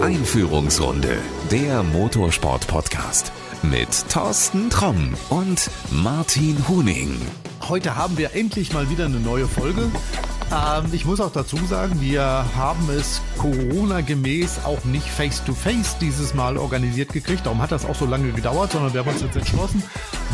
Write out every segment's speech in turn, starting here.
Einführungsrunde, der Motorsport-Podcast mit Thorsten Tromm und Martin Huning. Heute haben wir endlich mal wieder eine neue Folge. Ähm, ich muss auch dazu sagen, wir haben es Corona-gemäß auch nicht face-to-face -face dieses Mal organisiert gekriegt. Darum hat das auch so lange gedauert, sondern wir haben uns jetzt entschlossen,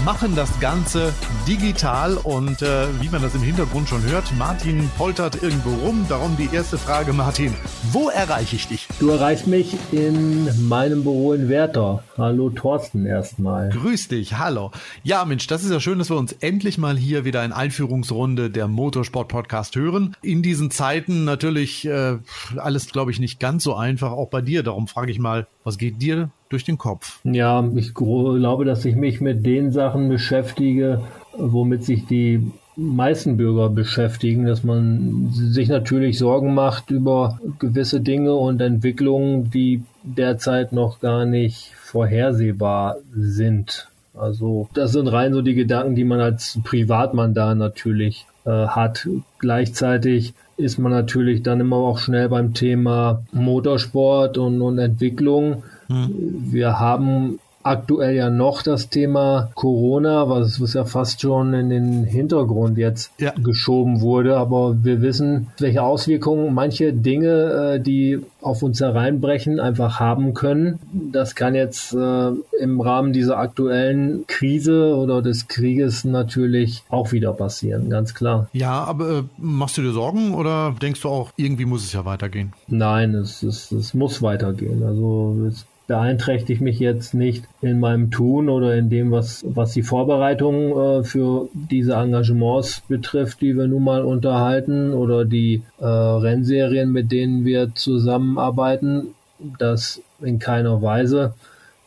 machen das Ganze digital und äh, wie man das im Hintergrund schon hört, Martin poltert irgendwo rum. Darum die erste Frage, Martin, wo erreiche ich dich? Du erreichst mich in meinem Büro in Werther. Hallo Thorsten erstmal. Grüß dich, hallo. Ja Mensch, das ist ja schön, dass wir uns endlich mal hier wieder in Einführungsrunde der Motorsport-Podcast hören in diesen Zeiten natürlich äh, alles, glaube ich, nicht ganz so einfach, auch bei dir. Darum frage ich mal, was geht dir durch den Kopf? Ja, ich glaube, dass ich mich mit den Sachen beschäftige, womit sich die meisten Bürger beschäftigen, dass man sich natürlich Sorgen macht über gewisse Dinge und Entwicklungen, die derzeit noch gar nicht vorhersehbar sind. Also das sind rein so die Gedanken, die man als Privatmann da natürlich äh, hat. Gleichzeitig ist man natürlich dann immer auch schnell beim Thema Motorsport und, und Entwicklung. Hm. Wir haben aktuell ja noch das Thema Corona, was, was ja fast schon in den Hintergrund jetzt ja. geschoben wurde. Aber wir wissen, welche Auswirkungen manche Dinge, äh, die auf uns hereinbrechen, einfach haben können. Das kann jetzt äh, im Rahmen dieser aktuellen Krise oder des Krieges natürlich auch wieder passieren, ganz klar. Ja, aber äh, machst du dir Sorgen oder denkst du auch, irgendwie muss es ja weitergehen? Nein, es, es, es muss weitergehen. Also es beeinträchtigt mich jetzt nicht in meinem Tun oder in dem, was, was die Vorbereitung äh, für diese Engagements betrifft, die wir nun mal unterhalten oder die äh, Rennserien, mit denen wir zusammenarbeiten. Das in keiner Weise.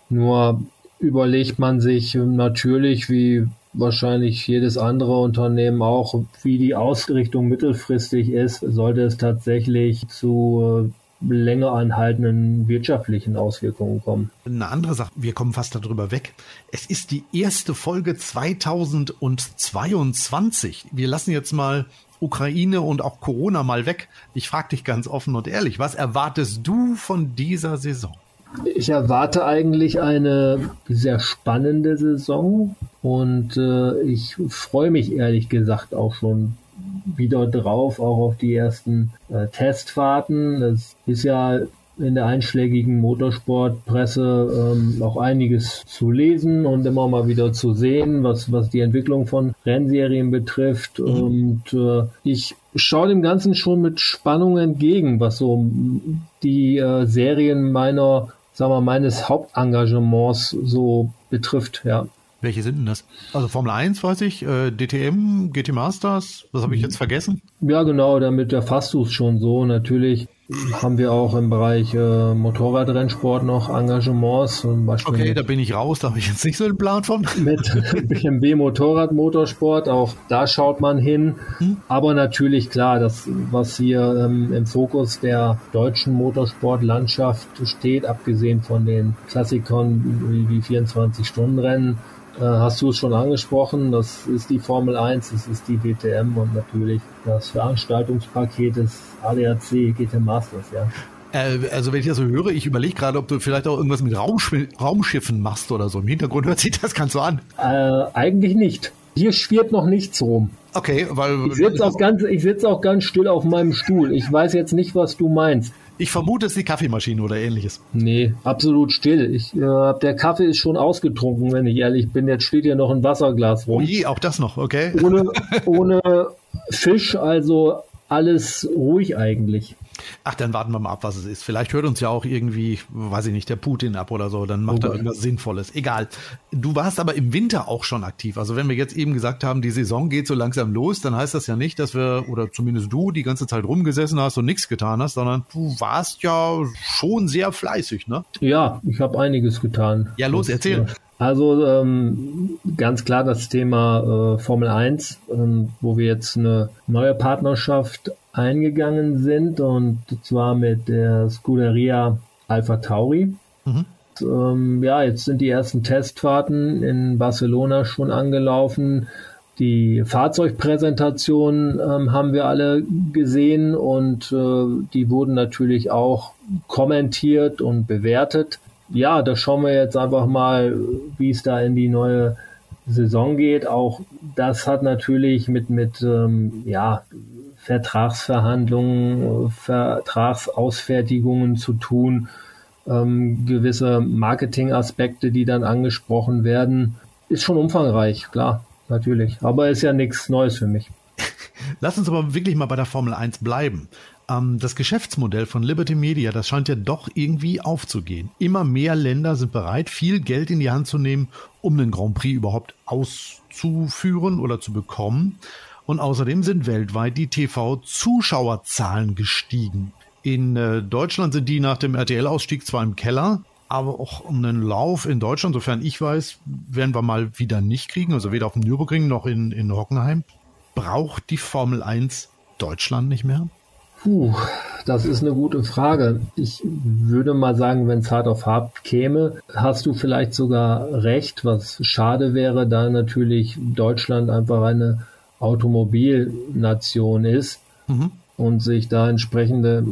Nur überlegt man sich natürlich, wie wahrscheinlich jedes andere Unternehmen auch, wie die Ausrichtung mittelfristig ist, sollte es tatsächlich zu äh, länger anhaltenden wirtschaftlichen Auswirkungen kommen. Eine andere Sache, wir kommen fast darüber weg. Es ist die erste Folge 2022. Wir lassen jetzt mal Ukraine und auch Corona mal weg. Ich frage dich ganz offen und ehrlich, was erwartest du von dieser Saison? Ich erwarte eigentlich eine sehr spannende Saison und äh, ich freue mich ehrlich gesagt auch schon wieder drauf, auch auf die ersten äh, Testfahrten. Es ist ja in der einschlägigen Motorsportpresse ähm, auch einiges zu lesen und immer mal wieder zu sehen, was, was die Entwicklung von Rennserien betrifft. Mhm. Und äh, ich schaue dem Ganzen schon mit Spannung entgegen, was so die äh, Serien meiner, sagen wir, meines Hauptengagements so betrifft, ja. Welche sind denn das? Also Formel 1 weiß ich, äh, DTM, GT Masters, was habe ich jetzt vergessen? Ja, genau, damit erfasst du es schon so. Natürlich haben wir auch im Bereich äh, Motorradrennsport noch Engagements. Zum Beispiel okay, da bin ich raus, da habe ich jetzt nicht so einen Plan von. Mit BMW Motorrad Motorsport, auch da schaut man hin. Hm? Aber natürlich klar, das, was hier ähm, im Fokus der deutschen Motorsportlandschaft steht, abgesehen von den Klassikern wie, wie 24-Stunden-Rennen, äh, hast du es schon angesprochen, das ist die Formel 1, das ist die DTM und natürlich das Veranstaltungspaket des ADAC GT Masters, ja. Äh, also wenn ich das so höre, ich überlege gerade, ob du vielleicht auch irgendwas mit Raumsch Raumschiffen machst oder so. Im Hintergrund hört sich das ganz so an. Äh, eigentlich nicht. Hier schwirrt noch nichts rum. Okay, weil. Ich sitze auch, ganz, sitz auch ganz still auf meinem Stuhl. Ich weiß jetzt nicht, was du meinst. Ich vermute, es ist die Kaffeemaschine oder ähnliches. Nee, absolut still. Ich, äh, der Kaffee ist schon ausgetrunken, wenn ich ehrlich bin. Jetzt steht hier noch ein Wasserglas rum. Oh je, auch das noch, okay. Ohne, ohne Fisch, also alles ruhig eigentlich. Ach, dann warten wir mal ab, was es ist. Vielleicht hört uns ja auch irgendwie, weiß ich nicht, der Putin ab oder so. Dann macht oh er irgendwas Sinnvolles. Egal. Du warst aber im Winter auch schon aktiv. Also wenn wir jetzt eben gesagt haben, die Saison geht so langsam los, dann heißt das ja nicht, dass wir, oder zumindest du, die ganze Zeit rumgesessen hast und nichts getan hast, sondern du warst ja schon sehr fleißig, ne? Ja, ich habe einiges getan. Ja, los, erzähl. Also ähm, ganz klar das Thema äh, Formel 1, ähm, wo wir jetzt eine neue Partnerschaft eingegangen sind und zwar mit der Scuderia Alpha Tauri. Mhm. Ähm, ja, jetzt sind die ersten Testfahrten in Barcelona schon angelaufen. Die Fahrzeugpräsentation ähm, haben wir alle gesehen und äh, die wurden natürlich auch kommentiert und bewertet. Ja, da schauen wir jetzt einfach mal, wie es da in die neue Saison geht. Auch das hat natürlich mit, mit ähm, ja, Vertragsverhandlungen, Vertragsausfertigungen zu tun, ähm, gewisse Marketingaspekte, die dann angesprochen werden. Ist schon umfangreich, klar, natürlich. Aber ist ja nichts Neues für mich. Lass uns aber wirklich mal bei der Formel 1 bleiben. Ähm, das Geschäftsmodell von Liberty Media, das scheint ja doch irgendwie aufzugehen. Immer mehr Länder sind bereit, viel Geld in die Hand zu nehmen, um den Grand Prix überhaupt auszuführen oder zu bekommen. Und außerdem sind weltweit die TV-Zuschauerzahlen gestiegen. In äh, Deutschland sind die nach dem RTL-Ausstieg zwar im Keller, aber auch einen Lauf in Deutschland, sofern ich weiß, werden wir mal wieder nicht kriegen, also weder auf dem Nürburgring noch in, in Hockenheim. Braucht die Formel 1 Deutschland nicht mehr? Puh, das ist eine gute Frage. Ich würde mal sagen, wenn es hart auf hart käme, hast du vielleicht sogar recht, was schade wäre, da natürlich Deutschland einfach eine Automobilnation ist mhm. und sich da entsprechende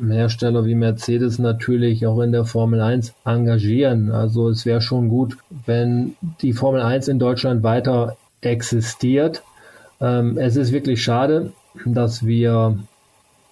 Hersteller wie Mercedes natürlich auch in der Formel 1 engagieren. Also es wäre schon gut, wenn die Formel 1 in Deutschland weiter existiert. Ähm, es ist wirklich schade, dass wir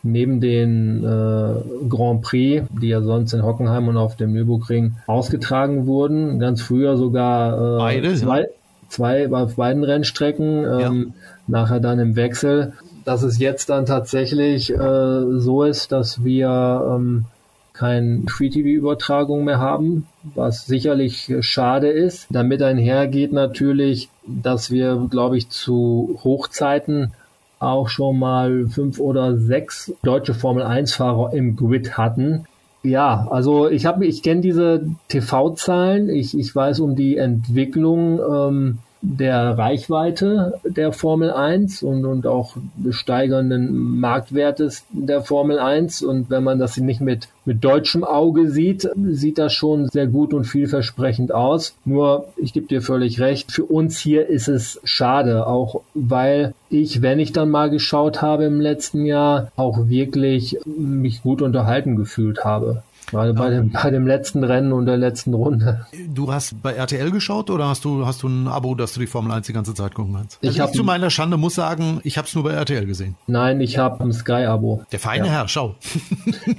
neben den äh, Grand Prix, die ja sonst in Hockenheim und auf dem Nürburgring ausgetragen wurden, ganz früher sogar äh, Beide, zwei, ja. zwei auf beiden Rennstrecken. Ähm, ja nachher dann im Wechsel, dass es jetzt dann tatsächlich äh, so ist, dass wir ähm, kein Free-TV-Übertragung mehr haben, was sicherlich schade ist. Damit einhergeht natürlich, dass wir, glaube ich, zu Hochzeiten auch schon mal fünf oder sechs deutsche Formel 1-Fahrer im Grid hatten. Ja, also ich habe, ich kenne diese TV-Zahlen, ich, ich weiß um die Entwicklung. Ähm, der Reichweite der Formel 1 und, und auch des steigernden Marktwertes der Formel 1. Und wenn man das nicht mit, mit deutschem Auge sieht, sieht das schon sehr gut und vielversprechend aus. Nur, ich gebe dir völlig recht, für uns hier ist es schade, auch weil ich, wenn ich dann mal geschaut habe im letzten Jahr, auch wirklich mich gut unterhalten gefühlt habe. Gerade bei dem, bei dem letzten Rennen und der letzten Runde. Du hast bei RTL geschaut oder hast du, hast du ein Abo, dass du die Formel 1 die ganze Zeit gucken kannst? Also ich, ich zu meiner Schande muss sagen, ich habe es nur bei RTL gesehen. Nein, ich habe ein Sky-Abo. Der feine ja. Herr, schau.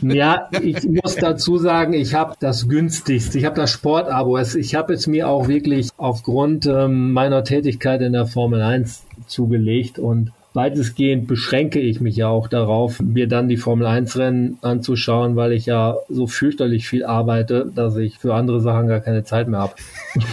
Ja, ich muss dazu sagen, ich habe das günstigste. Ich habe das Sport-Abo. Ich habe es mir auch wirklich aufgrund ähm, meiner Tätigkeit in der Formel 1 zugelegt und weitestgehend beschränke ich mich ja auch darauf, mir dann die Formel 1 Rennen anzuschauen, weil ich ja so fürchterlich viel arbeite, dass ich für andere Sachen gar keine Zeit mehr habe.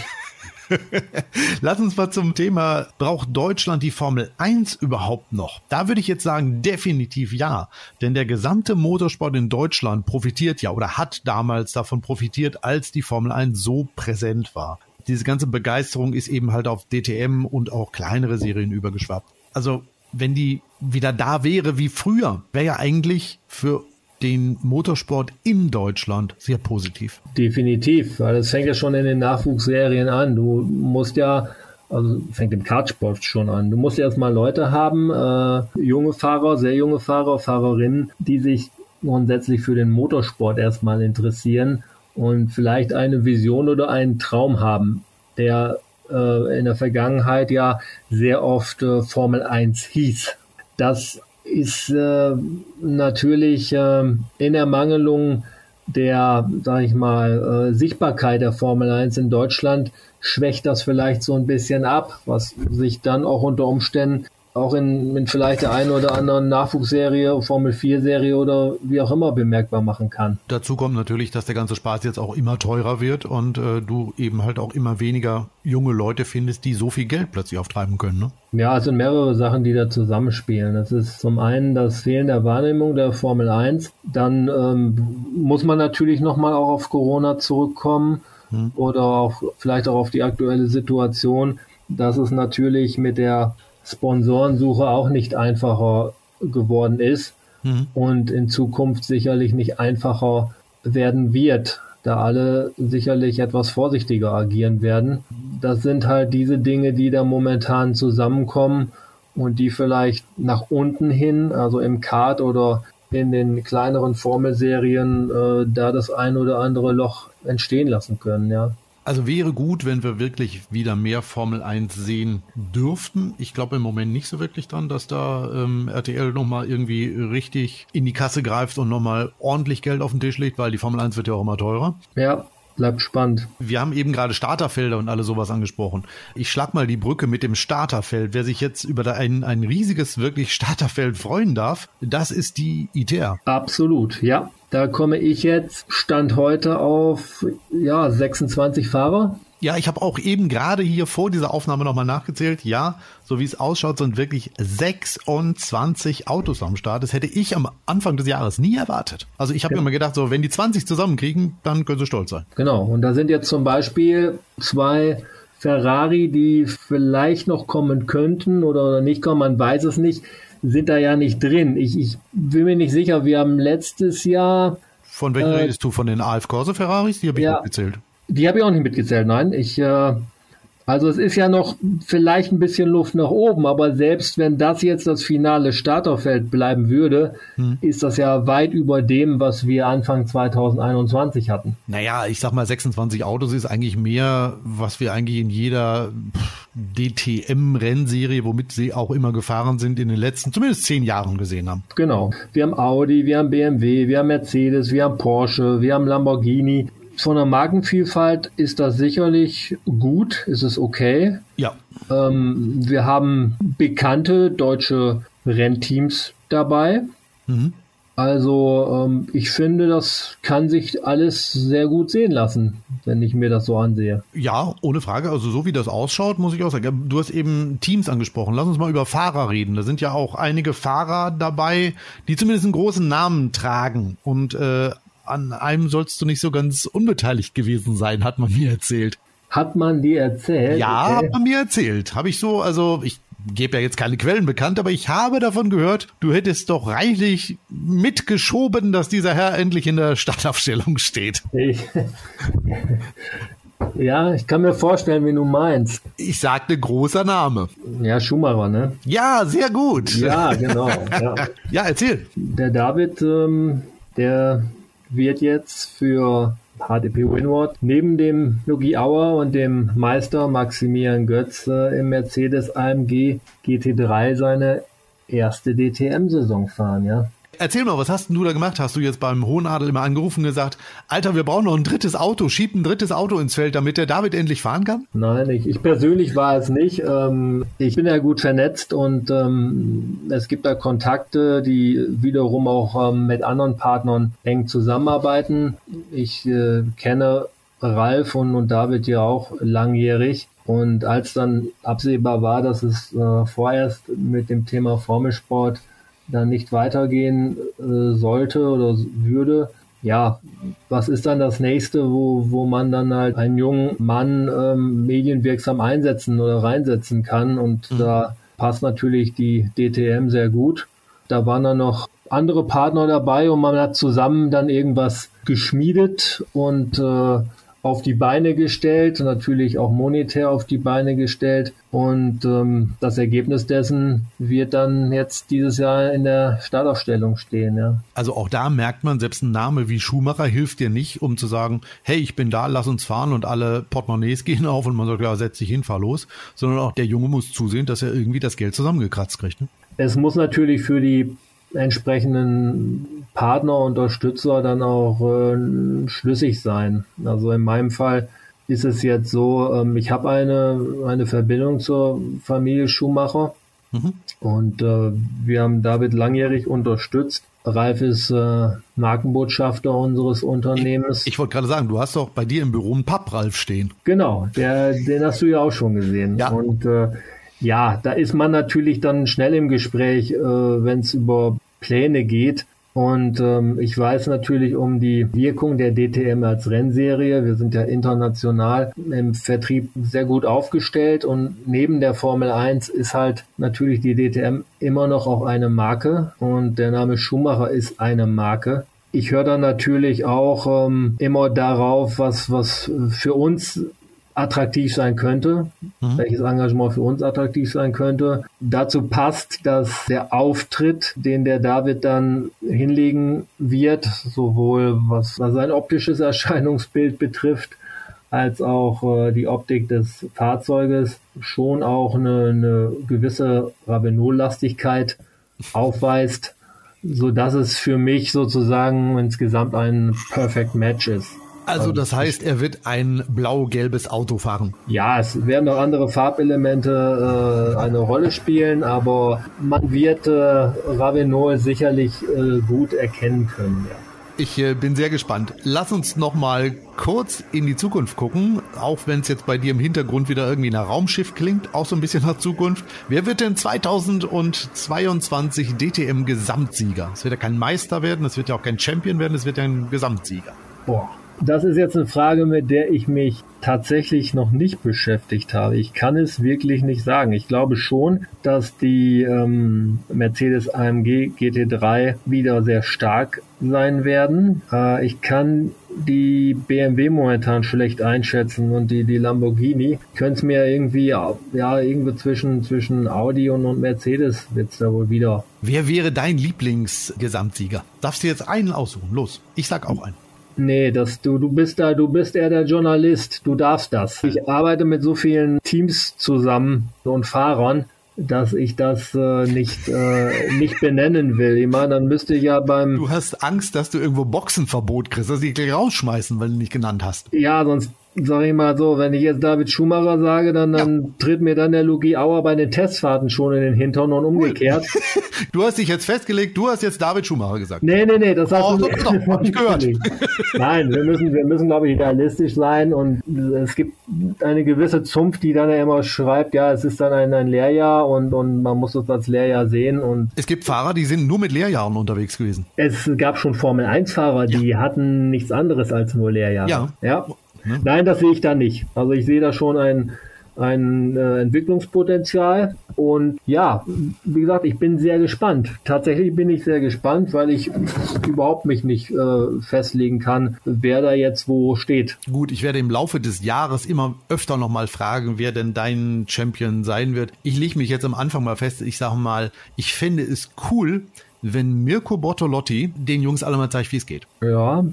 Lass uns mal zum Thema, braucht Deutschland die Formel 1 überhaupt noch? Da würde ich jetzt sagen, definitiv ja. Denn der gesamte Motorsport in Deutschland profitiert ja oder hat damals davon profitiert, als die Formel 1 so präsent war. Diese ganze Begeisterung ist eben halt auf DTM und auch kleinere Serien übergeschwappt. Also wenn die wieder da wäre wie früher, wäre ja eigentlich für den Motorsport in Deutschland sehr positiv. Definitiv, weil es fängt ja schon in den Nachwuchsserien an. Du musst ja, also fängt im Kartsport schon an. Du musst erstmal Leute haben, äh, junge Fahrer, sehr junge Fahrer, Fahrerinnen, die sich grundsätzlich für den Motorsport erstmal interessieren und vielleicht eine Vision oder einen Traum haben, der äh, in der Vergangenheit ja sehr oft äh, Formel 1 hieß. Das ist äh, natürlich äh, in Ermangelung der, sag ich mal, äh, Sichtbarkeit der Formel 1 in Deutschland schwächt das vielleicht so ein bisschen ab, was sich dann auch unter Umständen auch in, in vielleicht der einen oder anderen Nachwuchsserie, Formel 4 Serie oder wie auch immer bemerkbar machen kann. Dazu kommt natürlich, dass der ganze Spaß jetzt auch immer teurer wird und äh, du eben halt auch immer weniger junge Leute findest, die so viel Geld plötzlich auftreiben können. Ne? Ja, es sind mehrere Sachen, die da zusammenspielen. Das ist zum einen das Fehlen der Wahrnehmung der Formel 1. Dann ähm, muss man natürlich nochmal auch auf Corona zurückkommen hm. oder auch vielleicht auch auf die aktuelle Situation, dass es natürlich mit der Sponsorensuche auch nicht einfacher geworden ist mhm. und in Zukunft sicherlich nicht einfacher werden wird. da alle sicherlich etwas vorsichtiger agieren werden. Das sind halt diese Dinge, die da momentan zusammenkommen und die vielleicht nach unten hin, also im Kart oder in den kleineren Formelserien, äh, da das ein oder andere Loch entstehen lassen können, ja. Also wäre gut, wenn wir wirklich wieder mehr Formel 1 sehen dürften. Ich glaube im Moment nicht so wirklich dran, dass da ähm, RTL nochmal irgendwie richtig in die Kasse greift und nochmal ordentlich Geld auf den Tisch legt, weil die Formel 1 wird ja auch immer teurer. Ja, bleibt spannend. Wir haben eben gerade Starterfelder und alle sowas angesprochen. Ich schlag mal die Brücke mit dem Starterfeld. Wer sich jetzt über ein, ein riesiges, wirklich Starterfeld freuen darf, das ist die ITR. Absolut, ja. Da komme ich jetzt, Stand heute auf ja, 26 Fahrer. Ja, ich habe auch eben gerade hier vor dieser Aufnahme nochmal nachgezählt. Ja, so wie es ausschaut, sind wirklich 26 Autos am Start. Das hätte ich am Anfang des Jahres nie erwartet. Also ich habe ja. immer gedacht, so wenn die 20 zusammenkriegen, dann können sie stolz sein. Genau, und da sind jetzt zum Beispiel zwei Ferrari, die vielleicht noch kommen könnten oder nicht kommen, man weiß es nicht, sind da ja nicht drin. Ich, ich bin mir nicht sicher, wir haben letztes Jahr. Von welchen äh, redest du? Von den AF Corse Ferraris? Die habe ich ja, mitgezählt. Die habe ich auch nicht mitgezählt, nein. Ich, äh, also es ist ja noch vielleicht ein bisschen Luft nach oben, aber selbst wenn das jetzt das finale Starterfeld bleiben würde, hm. ist das ja weit über dem, was wir Anfang 2021 hatten. Naja, ich sag mal, 26 Autos ist eigentlich mehr, was wir eigentlich in jeder DTM-Rennserie, womit sie auch immer gefahren sind, in den letzten zumindest zehn Jahren gesehen haben. Genau. Wir haben Audi, wir haben BMW, wir haben Mercedes, wir haben Porsche, wir haben Lamborghini von der Markenvielfalt ist das sicherlich gut, ist es okay. Ja. Ähm, wir haben bekannte deutsche Rennteams dabei. Mhm. Also ähm, ich finde, das kann sich alles sehr gut sehen lassen, wenn ich mir das so ansehe. Ja, ohne Frage. Also so wie das ausschaut, muss ich auch sagen. Du hast eben Teams angesprochen. Lass uns mal über Fahrer reden. Da sind ja auch einige Fahrer dabei, die zumindest einen großen Namen tragen und äh, an einem sollst du nicht so ganz unbeteiligt gewesen sein, hat man mir erzählt. Hat man dir erzählt? Ja, okay. hat man mir erzählt. Habe ich so, also ich gebe ja jetzt keine Quellen bekannt, aber ich habe davon gehört, du hättest doch reichlich mitgeschoben, dass dieser Herr endlich in der Startaufstellung steht. Ich, ja, ich kann mir vorstellen, wie du meinst. Ich sagte großer Name. Ja, Schumacher, ne? Ja, sehr gut. Ja, genau. Ja, ja erzähl. Der David, ähm, der wird jetzt für HDP Winward neben dem Yogi Auer und dem Meister Maximilian Götz äh, im Mercedes AMG GT3 seine erste DTM-Saison fahren, ja. Erzähl mal, was hast denn du da gemacht? Hast du jetzt beim Hohenadel immer angerufen und gesagt, Alter, wir brauchen noch ein drittes Auto, schieb ein drittes Auto ins Feld, damit der David endlich fahren kann? Nein, ich, ich persönlich war es nicht. Ähm, ich bin ja gut vernetzt und ähm, es gibt da Kontakte, die wiederum auch ähm, mit anderen Partnern eng zusammenarbeiten. Ich äh, kenne Ralf und, und David ja auch langjährig. Und als dann absehbar war, dass es äh, vorerst mit dem Thema Formelsport dann nicht weitergehen äh, sollte oder würde, ja, was ist dann das nächste, wo, wo man dann halt einen jungen Mann ähm, medienwirksam einsetzen oder reinsetzen kann? Und mhm. da passt natürlich die DTM sehr gut. Da waren dann noch andere Partner dabei und man hat zusammen dann irgendwas geschmiedet und äh, auf die Beine gestellt, natürlich auch monetär auf die Beine gestellt. Und ähm, das Ergebnis dessen wird dann jetzt dieses Jahr in der Startaufstellung stehen. Ja. Also auch da merkt man, selbst ein Name wie Schumacher hilft dir nicht, um zu sagen, hey, ich bin da, lass uns fahren und alle Portemonnaies gehen auf und man sagt, ja, setz dich hin, fahr los. Sondern auch der Junge muss zusehen, dass er irgendwie das Geld zusammengekratzt kriegt. Ne? Es muss natürlich für die entsprechenden Partner, Unterstützer dann auch äh, schlüssig sein. Also in meinem Fall ist es jetzt so, ähm, ich habe eine, eine Verbindung zur Familie Schumacher mhm. und äh, wir haben David langjährig unterstützt. Ralf ist äh, Markenbotschafter unseres Unternehmens. Ich, ich wollte gerade sagen, du hast doch bei dir im Büro einen Papp-Ralf stehen. Genau, der, den hast du ja auch schon gesehen. Ja. Und äh, ja, da ist man natürlich dann schnell im Gespräch, äh, wenn es über Pläne geht. Und ähm, ich weiß natürlich um die Wirkung der DTM als Rennserie. Wir sind ja international im Vertrieb sehr gut aufgestellt und neben der Formel 1 ist halt natürlich die DTM immer noch auch eine Marke und der Name Schumacher ist eine Marke. Ich höre dann natürlich auch ähm, immer darauf, was, was für uns attraktiv sein könnte, mhm. welches Engagement für uns attraktiv sein könnte. Dazu passt, dass der Auftritt, den der David dann hinlegen wird, sowohl was, was sein optisches Erscheinungsbild betrifft, als auch äh, die Optik des Fahrzeuges schon auch eine, eine gewisse Ravenol-Lastigkeit aufweist, so dass es für mich sozusagen insgesamt ein Perfect Match ist. Also das heißt, er wird ein blau-gelbes Auto fahren. Ja, es werden noch andere Farbelemente äh, eine Rolle spielen, aber man wird äh, Ravenol sicherlich äh, gut erkennen können. Ja. Ich äh, bin sehr gespannt. Lass uns noch mal kurz in die Zukunft gucken, auch wenn es jetzt bei dir im Hintergrund wieder irgendwie nach Raumschiff klingt, auch so ein bisschen nach Zukunft. Wer wird denn 2022 DTM Gesamtsieger? Es wird ja kein Meister werden, es wird ja auch kein Champion werden, es wird ja ein Gesamtsieger. Boah, das ist jetzt eine Frage, mit der ich mich tatsächlich noch nicht beschäftigt habe. Ich kann es wirklich nicht sagen. Ich glaube schon, dass die ähm, Mercedes AMG GT3 wieder sehr stark sein werden. Äh, ich kann die BMW momentan schlecht einschätzen und die, die Lamborghini könnte es mir irgendwie, ja, irgendwie zwischen, zwischen Audi und, und Mercedes wird's da wohl wieder. Wer wäre dein Lieblingsgesamtsieger? Darfst du jetzt einen aussuchen? Los, ich sag auch einen. Nee, das, du, du bist da, du bist eher der Journalist. Du darfst das. Ich arbeite mit so vielen Teams zusammen und Fahrern, dass ich das äh, nicht, äh, nicht benennen will. Ich meine, dann müsste ich ja beim. Du hast Angst, dass du irgendwo Boxenverbot kriegst, dass sie dich rausschmeißen, weil du nicht genannt hast. Ja, sonst sag ich mal so, wenn ich jetzt David Schumacher sage, dann, dann ja. tritt mir dann der Lugi Auer bei den Testfahrten schon in den Hintern und umgekehrt. du hast dich jetzt festgelegt, du hast jetzt David Schumacher gesagt. Nee, nee, nee, das hast oh, du nicht, doch, hab ich gehört. Nein, wir müssen, wir müssen, glaube ich, realistisch sein und es gibt eine gewisse Zunft, die dann ja immer schreibt, ja, es ist dann ein, ein Lehrjahr und, und man muss das als Lehrjahr sehen und. Es gibt Fahrer, die sind nur mit Lehrjahren unterwegs gewesen. Es gab schon Formel 1 Fahrer, die ja. hatten nichts anderes als nur Lehrjahre. Ja. Ja. Ne? Nein, das sehe ich da nicht. Also ich sehe da schon ein, ein äh, Entwicklungspotenzial. Und ja, wie gesagt, ich bin sehr gespannt. Tatsächlich bin ich sehr gespannt, weil ich überhaupt mich nicht äh, festlegen kann, wer da jetzt wo steht. Gut, ich werde im Laufe des Jahres immer öfter nochmal fragen, wer denn dein Champion sein wird. Ich lege mich jetzt am Anfang mal fest. Ich sage mal, ich fände es cool, wenn Mirko Bortolotti den Jungs alle mal zeigt, wie es geht. Ja,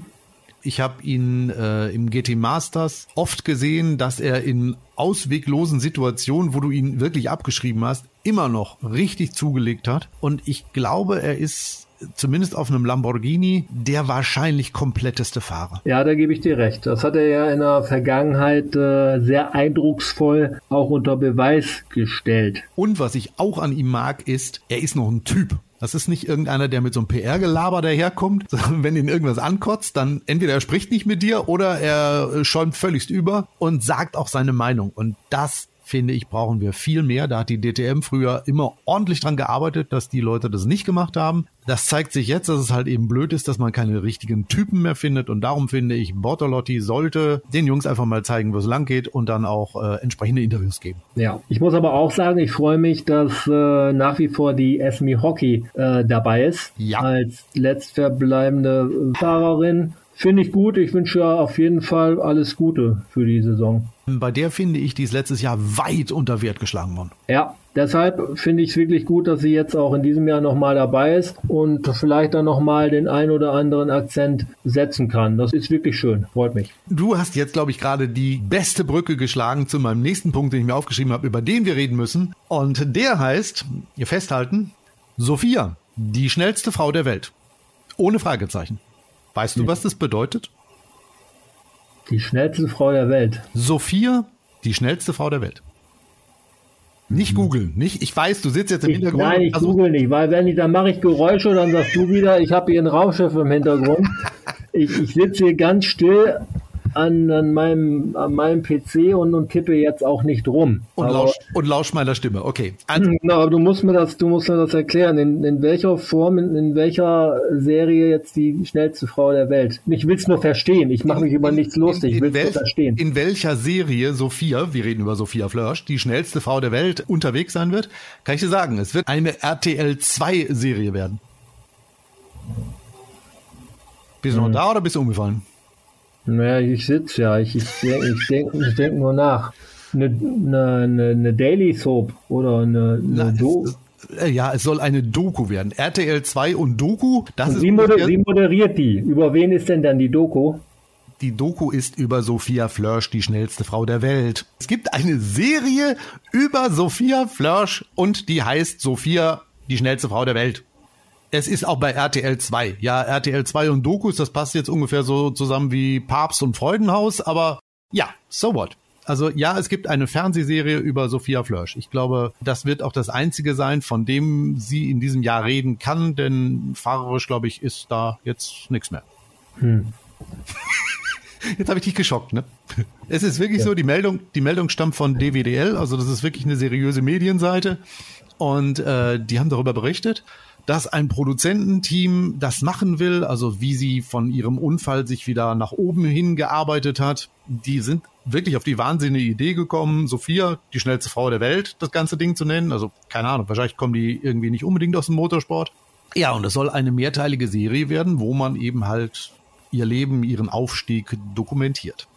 ich habe ihn äh, im GT Masters oft gesehen, dass er in ausweglosen Situationen, wo du ihn wirklich abgeschrieben hast, immer noch richtig zugelegt hat. Und ich glaube, er ist zumindest auf einem Lamborghini der wahrscheinlich kompletteste Fahrer. Ja, da gebe ich dir recht. Das hat er ja in der Vergangenheit äh, sehr eindrucksvoll auch unter Beweis gestellt. Und was ich auch an ihm mag, ist, er ist noch ein Typ. Das ist nicht irgendeiner, der mit so einem PR-Gelaber daherkommt, wenn ihn irgendwas ankotzt, dann entweder er spricht nicht mit dir oder er schäumt völligst über und sagt auch seine Meinung. Und das finde ich, brauchen wir viel mehr. Da hat die DTM früher immer ordentlich dran gearbeitet, dass die Leute das nicht gemacht haben. Das zeigt sich jetzt, dass es halt eben blöd ist, dass man keine richtigen Typen mehr findet. Und darum finde ich, Bortolotti sollte den Jungs einfach mal zeigen, wo es lang geht und dann auch äh, entsprechende Interviews geben. Ja, ich muss aber auch sagen, ich freue mich, dass äh, nach wie vor die Esme Hockey äh, dabei ist. Ja. Als letztverbleibende Fahrerin. Finde ich gut. Ich wünsche auf jeden Fall alles Gute für die Saison. Bei der finde ich, die ist letztes Jahr weit unter Wert geschlagen worden. Ja, deshalb finde ich es wirklich gut, dass sie jetzt auch in diesem Jahr nochmal dabei ist und vielleicht dann nochmal den ein oder anderen Akzent setzen kann. Das ist wirklich schön. Freut mich. Du hast jetzt, glaube ich, gerade die beste Brücke geschlagen zu meinem nächsten Punkt, den ich mir aufgeschrieben habe, über den wir reden müssen. Und der heißt, ihr festhalten, Sophia, die schnellste Frau der Welt. Ohne Fragezeichen. Weißt du, was das bedeutet? Die schnellste Frau der Welt. Sophia, die schnellste Frau der Welt. Nicht mhm. googeln, nicht. Ich weiß, du sitzt jetzt im ich, Hintergrund. Nein, ich google nicht, weil wenn ich, dann mache ich Geräusche, dann sagst du wieder, ich habe hier ein Raumschiff im Hintergrund. ich, ich sitze hier ganz still an, an, meinem, an meinem PC und, und kippe jetzt auch nicht rum. Und, lausch, und lausch meiner Stimme, okay. Also, na, aber du musst mir das, du musst mir das erklären. In, in welcher Form, in, in welcher Serie jetzt die schnellste Frau der Welt? Ich will es nur verstehen. Ich mache mich über nichts lustig. Ich will es verstehen. In welcher Serie Sophia, wir reden über Sophia Flörsch, die schnellste Frau der Welt unterwegs sein wird, kann ich dir sagen, es wird eine RTL 2 Serie werden. Bist du noch da oder bist du umgefallen? Naja, ich sitze ja. Ich, ich denke ich denk, ich denk nur nach. Eine, eine, eine, Daily Soap oder eine, es, Do äh, ja, es soll eine Doku werden. RTL 2 und Doku, das Und ist wie, moder wie moderiert die? Über wen ist denn dann die Doku? Die Doku ist über Sophia Flörsch, die schnellste Frau der Welt. Es gibt eine Serie über Sophia Flörsch und die heißt Sophia, die schnellste Frau der Welt. Es ist auch bei RTL 2. Ja, RTL 2 und Dokus, das passt jetzt ungefähr so zusammen wie Papst und Freudenhaus, aber ja, so what. Also ja, es gibt eine Fernsehserie über Sophia Flörsch. Ich glaube, das wird auch das einzige sein, von dem sie in diesem Jahr reden kann, denn fahrerisch, glaube ich, ist da jetzt nichts mehr. Jetzt habe ich dich geschockt, ne? Es ist wirklich so, die Meldung, die Meldung stammt von DWDL, also das ist wirklich eine seriöse Medienseite. Und äh, die haben darüber berichtet, dass ein Produzententeam das machen will, also wie sie von ihrem Unfall sich wieder nach oben hin gearbeitet hat. Die sind wirklich auf die wahnsinnige Idee gekommen, Sophia, die schnellste Frau der Welt, das ganze Ding zu nennen. Also keine Ahnung, wahrscheinlich kommen die irgendwie nicht unbedingt aus dem Motorsport. Ja, und es soll eine mehrteilige Serie werden, wo man eben halt ihr Leben, ihren Aufstieg dokumentiert.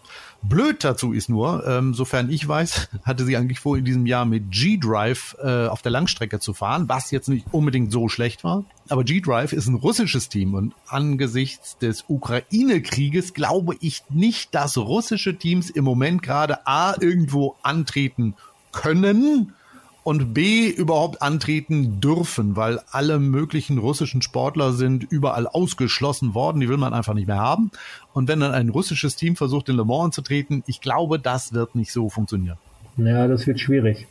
Blöd dazu ist nur, ähm, sofern ich weiß, hatte sie eigentlich vor, in diesem Jahr mit G-Drive äh, auf der Langstrecke zu fahren, was jetzt nicht unbedingt so schlecht war. Aber G-Drive ist ein russisches Team und angesichts des Ukraine-Krieges glaube ich nicht, dass russische Teams im Moment gerade A irgendwo antreten können und B überhaupt antreten dürfen, weil alle möglichen russischen Sportler sind überall ausgeschlossen worden, die will man einfach nicht mehr haben. Und wenn dann ein russisches Team versucht, in Le Mans anzutreten, ich glaube, das wird nicht so funktionieren. Ja, das wird schwierig.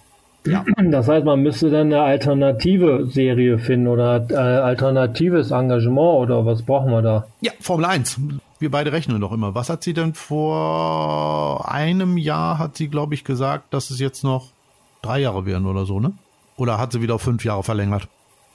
Ja. Das heißt, man müsste dann eine alternative Serie finden oder äh, alternatives Engagement oder was brauchen wir da? Ja, Formel 1. Wir beide rechnen doch immer. Was hat sie denn vor einem Jahr, hat sie, glaube ich, gesagt, dass es jetzt noch drei Jahre werden oder so, ne? Oder hat sie wieder auf fünf Jahre verlängert?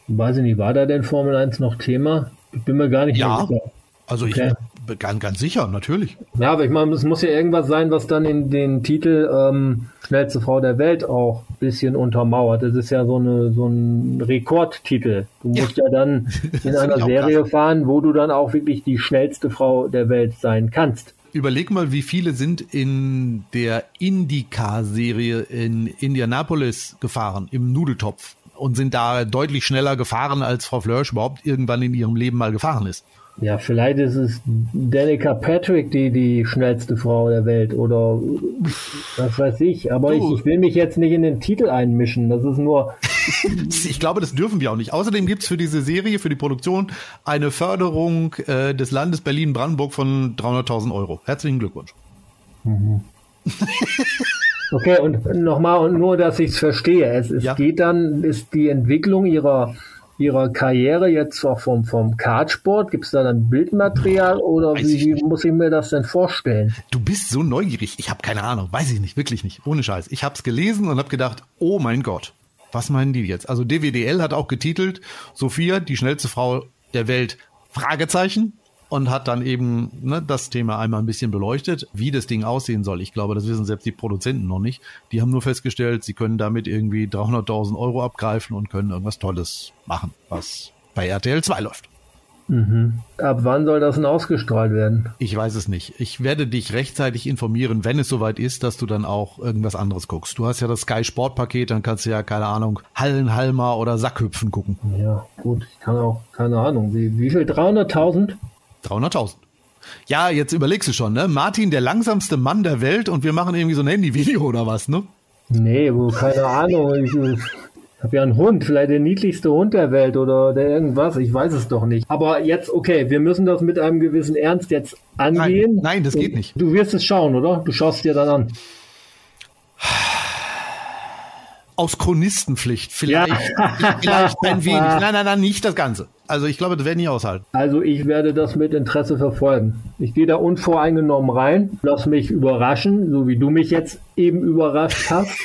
Weiß ich nicht, war da denn Formel 1 noch Thema? Ich bin mir gar nicht Ja. sicher. Also Okay. ich bin ganz, ganz sicher, natürlich. Ja, aber ich meine, es muss ja irgendwas sein, was dann in den Titel ähm, schnellste Frau der Welt auch ein bisschen untermauert. Das ist ja so eine so ein Rekordtitel. Du musst ja, dann in einer Serie fahren, wo du dann auch wirklich die schnellste Frau der Welt sein kannst. Überleg mal, wie viele sind in der IndyCar-Serie in Indianapolis gefahren, im Nudeltopf. Und sind da deutlich schneller gefahren, als Frau Flörsch überhaupt irgendwann in ihrem Leben mal gefahren ist. Ja, vielleicht ist es Danica Patrick, die die schnellste Frau der Welt oder was weiß ich. Aber ich, ich will mich jetzt nicht in den Titel einmischen. Das ist nur, Ich glaube, das dürfen wir auch nicht. Außerdem gibt's für diese Serie, für die Produktion, eine Förderung äh, des Landes Berlin-Brandenburg von 300.000 Euro. Herzlichen Glückwunsch. Okay, und nochmal, und nur, dass ich es verstehe. Es, es Ja. geht dann, ist die Entwicklung ihrer, ihrer Karriere jetzt auch vom, vom Kartsport? Gibt es da dann Bildmaterial oder Weiß wie, wie muss ich mir das denn vorstellen? Du bist so neugierig. Ich habe keine Ahnung. Weiß ich nicht. Wirklich nicht. Ohne Scheiß. Ich habe es gelesen und habe gedacht, oh mein Gott. Was meinen die jetzt? Also DWDL hat auch getitelt, Sophia, die schnellste Frau der Welt, Fragezeichen. Und hat dann eben ne, das Thema einmal ein bisschen beleuchtet, wie das Ding aussehen soll. Ich glaube, das wissen selbst die Produzenten noch nicht. Die haben nur festgestellt, sie können damit irgendwie 300.000 Euro abgreifen und können irgendwas Tolles machen, was bei RTL 2 läuft. Ab wann soll das denn ausgestrahlt werden? Ich weiß es nicht. Ich werde dich rechtzeitig informieren, wenn es soweit ist, dass du dann auch irgendwas anderes guckst. Du hast ja das Sky Sport Paket, dann kannst du ja, keine Ahnung, Hallenhalmer oder Sackhüpfen gucken. Ja, gut, ich kann auch, keine Ahnung, wie, wie viel? 300.000? 300.000. Ja, jetzt überlegst du schon, ne? Martin, der langsamste Mann der Welt und wir machen irgendwie so ein Handyvideo oder was, ne? Nee, wo, keine Ahnung. Ich, habe ja einen Hund, vielleicht der niedlichste Hund der Welt oder der irgendwas, ich weiß es doch nicht. Aber jetzt, okay, wir müssen das mit einem gewissen Ernst jetzt angehen. Nein, nein, das geht nicht. Du wirst es schauen, oder? Du schaust dir dann an. Aus Chronistenpflicht. Vielleicht, Ja. vielleicht ein wenig. Nein, nein, nein, nicht das Ganze. Also ich glaube, das werden nicht aushalten. Also ich werde das mit Interesse verfolgen. Ich gehe da unvoreingenommen rein, lass mich überraschen, so wie du mich jetzt eben überrascht hast.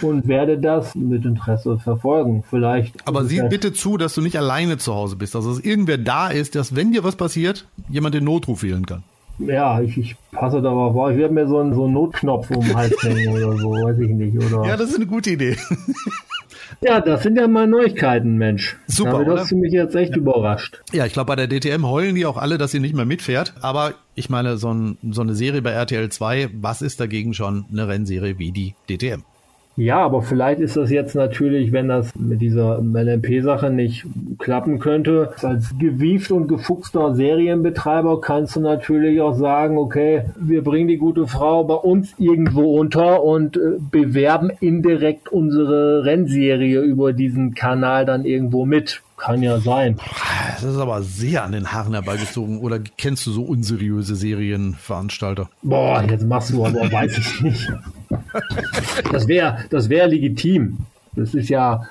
Und werde das mit Interesse verfolgen. Vielleicht. Aber sieh bitte zu, dass du nicht alleine zu Hause bist. Also dass irgendwer da ist, dass wenn dir was passiert, jemand den Notruf wählen kann. Ja, ich, ich passe darauf auf. Ich werde mir so einen, so einen Notknopf um den Hals hängen oder so, weiß ich nicht. Oder? Ja, das ist eine gute Idee. Ja, das sind ja mal Neuigkeiten, Mensch. Super, Damit oder? hast du mich jetzt echt überrascht. Ja, ich glaube, bei der DTM heulen die auch alle, dass sie nicht mehr mitfährt. Aber ich meine, so, ein, so eine Serie bei RTL 2, was ist dagegen schon eine Rennserie wie die DTM? Ja, aber vielleicht ist das jetzt natürlich, wenn das mit dieser LMP-Sache nicht klappen könnte, als gewieft und gefuchster Serienbetreiber kannst du natürlich auch sagen, okay, wir bringen die gute Frau bei uns irgendwo unter und äh, bewerben indirekt unsere Rennserie über diesen Kanal dann irgendwo mit. Kann ja sein. Das ist aber sehr an den Haaren herbeigezogen. Oder kennst du so unseriöse Serienveranstalter? Boah, jetzt machst du aber, weiß ich nicht. Das wäre das wär legitim. Das ist ja,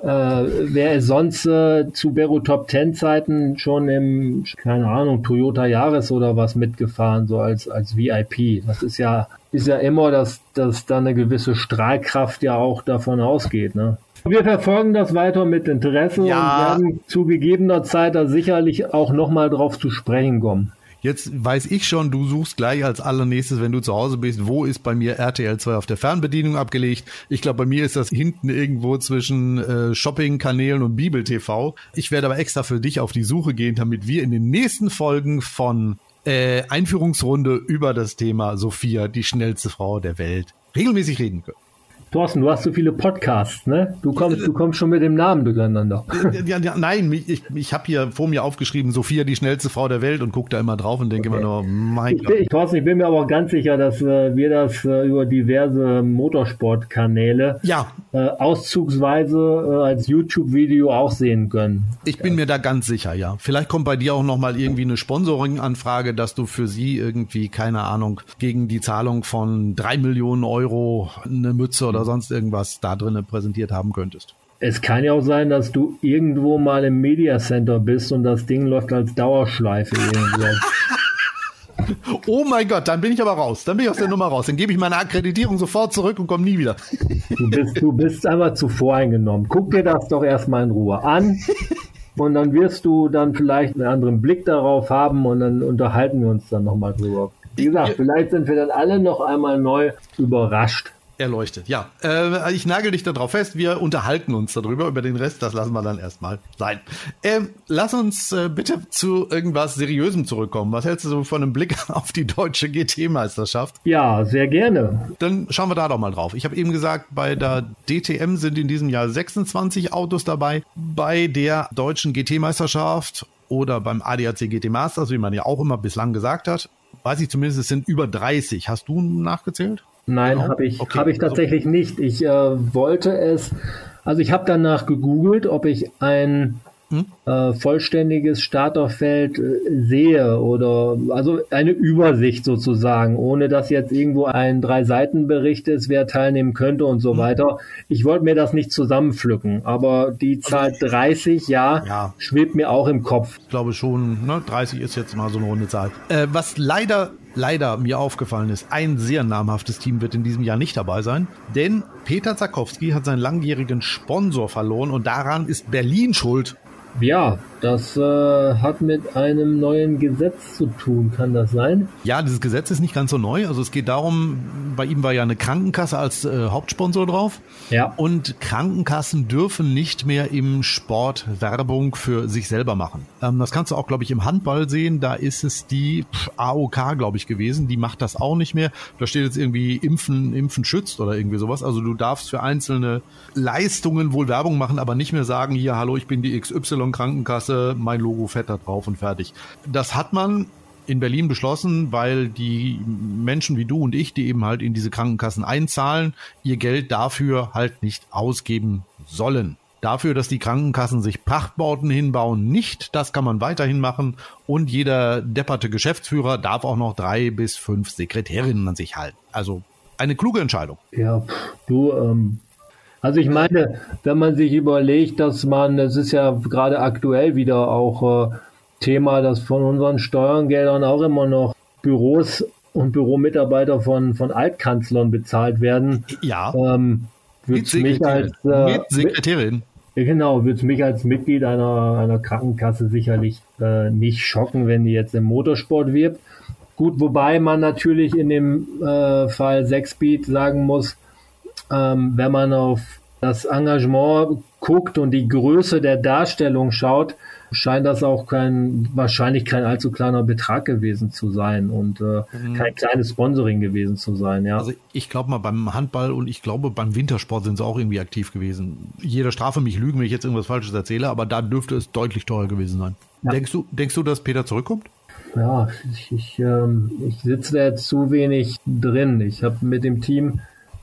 äh, wäre es sonst äh, zu Bero Top Ten Zeiten schon im, keine Ahnung, Toyota Yaris oder was mitgefahren, so als, als VIP. Das ist ja, ist ja immer, dass, dass da eine gewisse Strahlkraft ja auch davon ausgeht, ne? Wir verfolgen das weiter mit Interesse Ja. und werden zu gegebener Zeit da sicherlich auch nochmal drauf zu sprechen kommen. Jetzt weiß ich schon, du suchst gleich als allernächstes, wenn du zu Hause bist, wo ist bei mir RTL 2 auf der Fernbedienung abgelegt. Ich glaube, bei mir ist das hinten irgendwo zwischen äh, Shopping-Kanälen und Bibel-TV. Ich werde aber extra für dich auf die Suche gehen, damit wir in den nächsten Folgen von äh, Einführungsrunde über das Thema Sophia, die schnellste Frau der Welt, regelmäßig reden können. Thorsten, du hast so viele Podcasts, ne? Du kommst, du kommst schon mit dem Namen durcheinander. Ja, ja, nein, ich, ich habe hier vor mir aufgeschrieben, Sophia, die schnellste Frau der Welt und gucke da immer drauf und denke immer nur, mein Ich, Gott. bin- Thorsten, ich bin mir aber ganz sicher, dass äh, wir das äh, über diverse Motorsportkanäle Ja, äh, auszugsweise äh, als YouTube-Video auch sehen können. Ich bin mir da ganz sicher, ja. Vielleicht kommt bei dir auch noch mal irgendwie eine Sponsoring-Anfrage, dass du für sie irgendwie, keine Ahnung, gegen die Zahlung von drei Millionen Euro eine Mütze oder sonst irgendwas da drinnen präsentiert haben könntest. Es kann ja auch sein, dass du irgendwo mal im Media Center bist und das Ding läuft als Dauerschleife irgendwo. Oh mein Gott, dann bin ich aber raus. Dann bin ich aus der Nummer raus. Dann gebe ich meine Akkreditierung sofort zurück und komme nie wieder. Du bist, du bist einfach zu voreingenommen. Guck dir das doch erstmal in Ruhe an. Und dann wirst du dann vielleicht einen anderen Blick darauf haben und dann unterhalten wir uns dann nochmal drüber. Wie gesagt, vielleicht sind wir dann alle noch einmal neu überrascht. Erleuchtet, ja. Äh, ich nagel dich darauf fest, wir unterhalten uns darüber. Über den Rest, das lassen wir dann erstmal sein. Ähm, lass uns äh, bitte zu irgendwas Seriösem zurückkommen. Was hältst du so von einem Blick auf die deutsche GT-Meisterschaft? Ja, sehr gerne. Dann schauen wir da doch mal drauf. Ich habe eben gesagt, bei der DTM sind in diesem Jahr 26 Autos dabei. Bei der deutschen GT-Meisterschaft oder beim ADAC GT Masters, wie man ja auch immer bislang gesagt hat, weiß ich zumindest, es sind über 30. Hast du nachgezählt? Nein, Genau. habe ich, Okay. hab ich tatsächlich nicht. Ich äh, wollte es, also ich habe danach gegoogelt, ob ich ein Hm? äh, vollständiges Starterfeld äh, sehe oder also eine Übersicht sozusagen, ohne dass jetzt irgendwo ein Drei-Seiten-Bericht ist, wer teilnehmen könnte und Hm. so weiter. Ich wollte mir das nicht zusammenpflücken, aber die Zahl 30, ja, Also Ja. schwebt mir auch im Kopf. Ich glaube schon, ne? 30 ist jetzt mal so eine runde Zahl. Äh, was leider, leider mir aufgefallen ist, ein sehr namhaftes Team wird in diesem Jahr nicht dabei sein, denn Peter Zakowski hat seinen langjährigen Sponsor verloren und daran ist Berlin schuld. Ja, das äh, hat mit einem neuen Gesetz zu tun, kann das sein? Ja, dieses Gesetz ist nicht ganz so neu. Also es geht darum, bei ihm war ja eine Krankenkasse als äh, Hauptsponsor drauf. Ja. Und Krankenkassen dürfen nicht mehr im Sport Werbung für sich selber machen. Ähm, das kannst du auch, glaube ich, im Handball sehen. Da ist es die pff, AOK, glaube ich, gewesen. Die macht das auch nicht mehr. Da steht jetzt irgendwie Impfen, Impfen schützt oder irgendwie sowas. Also du darfst für einzelne Leistungen wohl Werbung machen, aber nicht mehr sagen, hier, hallo, ich bin die XY Krankenkasse, mein Logo fett da drauf und fertig. Das hat man in Berlin beschlossen, weil die Menschen wie du und ich, die eben halt in diese Krankenkassen einzahlen, ihr Geld dafür halt nicht ausgeben sollen. Dafür, dass die Krankenkassen sich Prachtbauten hinbauen, nicht. Das kann man weiterhin machen. Und jeder depperte Geschäftsführer darf auch noch drei bis fünf Sekretärinnen an sich halten. Also eine kluge Entscheidung. Ja, du, ähm, also ich meine, wenn man sich überlegt, dass man, es ist ja gerade aktuell wieder auch äh, Thema, dass von unseren Steuergeldern auch immer noch Büros und Büromitarbeiter von, von Altkanzlern bezahlt werden, Ja, ähm, mit mich als äh, mit Sekretärin. Ja, Genau, würde mich als Mitglied einer, einer Krankenkasse sicherlich äh, nicht schocken, wenn die jetzt im Motorsport wirbt. Gut, wobei man natürlich in dem äh, Fall 6-Speed sagen muss, ähm, wenn man auf das Engagement guckt und die Größe der Darstellung schaut, scheint das auch kein, wahrscheinlich kein allzu kleiner Betrag gewesen zu sein und äh, mhm. kein kleines Sponsoring gewesen zu sein, ja. Also ich glaube mal beim Handball und ich glaube beim Wintersport sind sie auch irgendwie aktiv gewesen. Jeder strafe mich lügen, wenn ich jetzt irgendwas Falsches erzähle, aber da dürfte es deutlich teurer gewesen sein. Ja. Denkst du, denkst du, dass Peter zurückkommt? Ja, ich, ich, ähm, ich sitze da jetzt zu wenig drin. Ich habe mit dem Team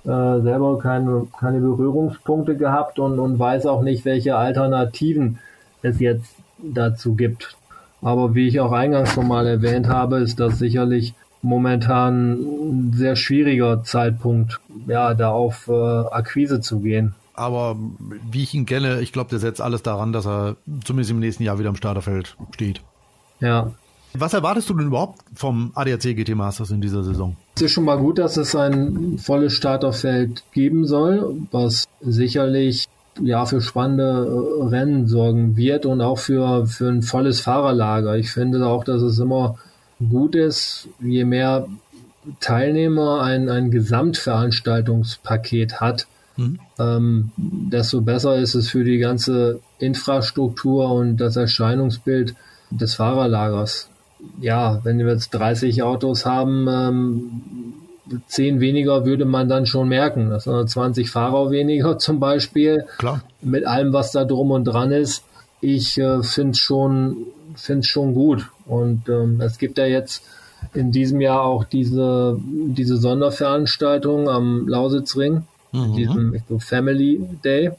äh, selber keine, keine Berührungspunkte gehabt und, und weiß auch nicht, welche Alternativen es jetzt dazu gibt. Aber wie ich auch eingangs schon mal erwähnt habe, ist das sicherlich momentan ein sehr schwieriger Zeitpunkt, ja, da auf äh, Akquise zu gehen. Aber wie ich ihn kenne, ich glaube, der setzt alles daran, dass er zumindest im nächsten Jahr wieder im Starterfeld steht. Ja. Was erwartest du denn überhaupt vom ADAC GT Masters in dieser Saison? Es ist schon mal gut, dass es ein volles Starterfeld geben soll, was sicherlich ja für spannende äh, Rennen sorgen wird und auch für, für ein volles Fahrerlager. Ich finde auch, dass es immer gut ist, je mehr Teilnehmer ein, ein Gesamtveranstaltungspaket hat, mhm. ähm, desto besser ist es für die ganze Infrastruktur und das Erscheinungsbild des Fahrerlagers. Ja, wenn wir jetzt 30 Autos haben, ähm, zehn weniger würde man dann schon merken. Das sind 20 Fahrer weniger zum Beispiel. Klar. Mit allem, was da drum und dran ist. Ich äh, finde es schon, find's schon gut. Und ähm, es gibt ja jetzt in diesem Jahr auch diese, diese Sonderveranstaltung am Lausitzring, mhm. diesem Family Day.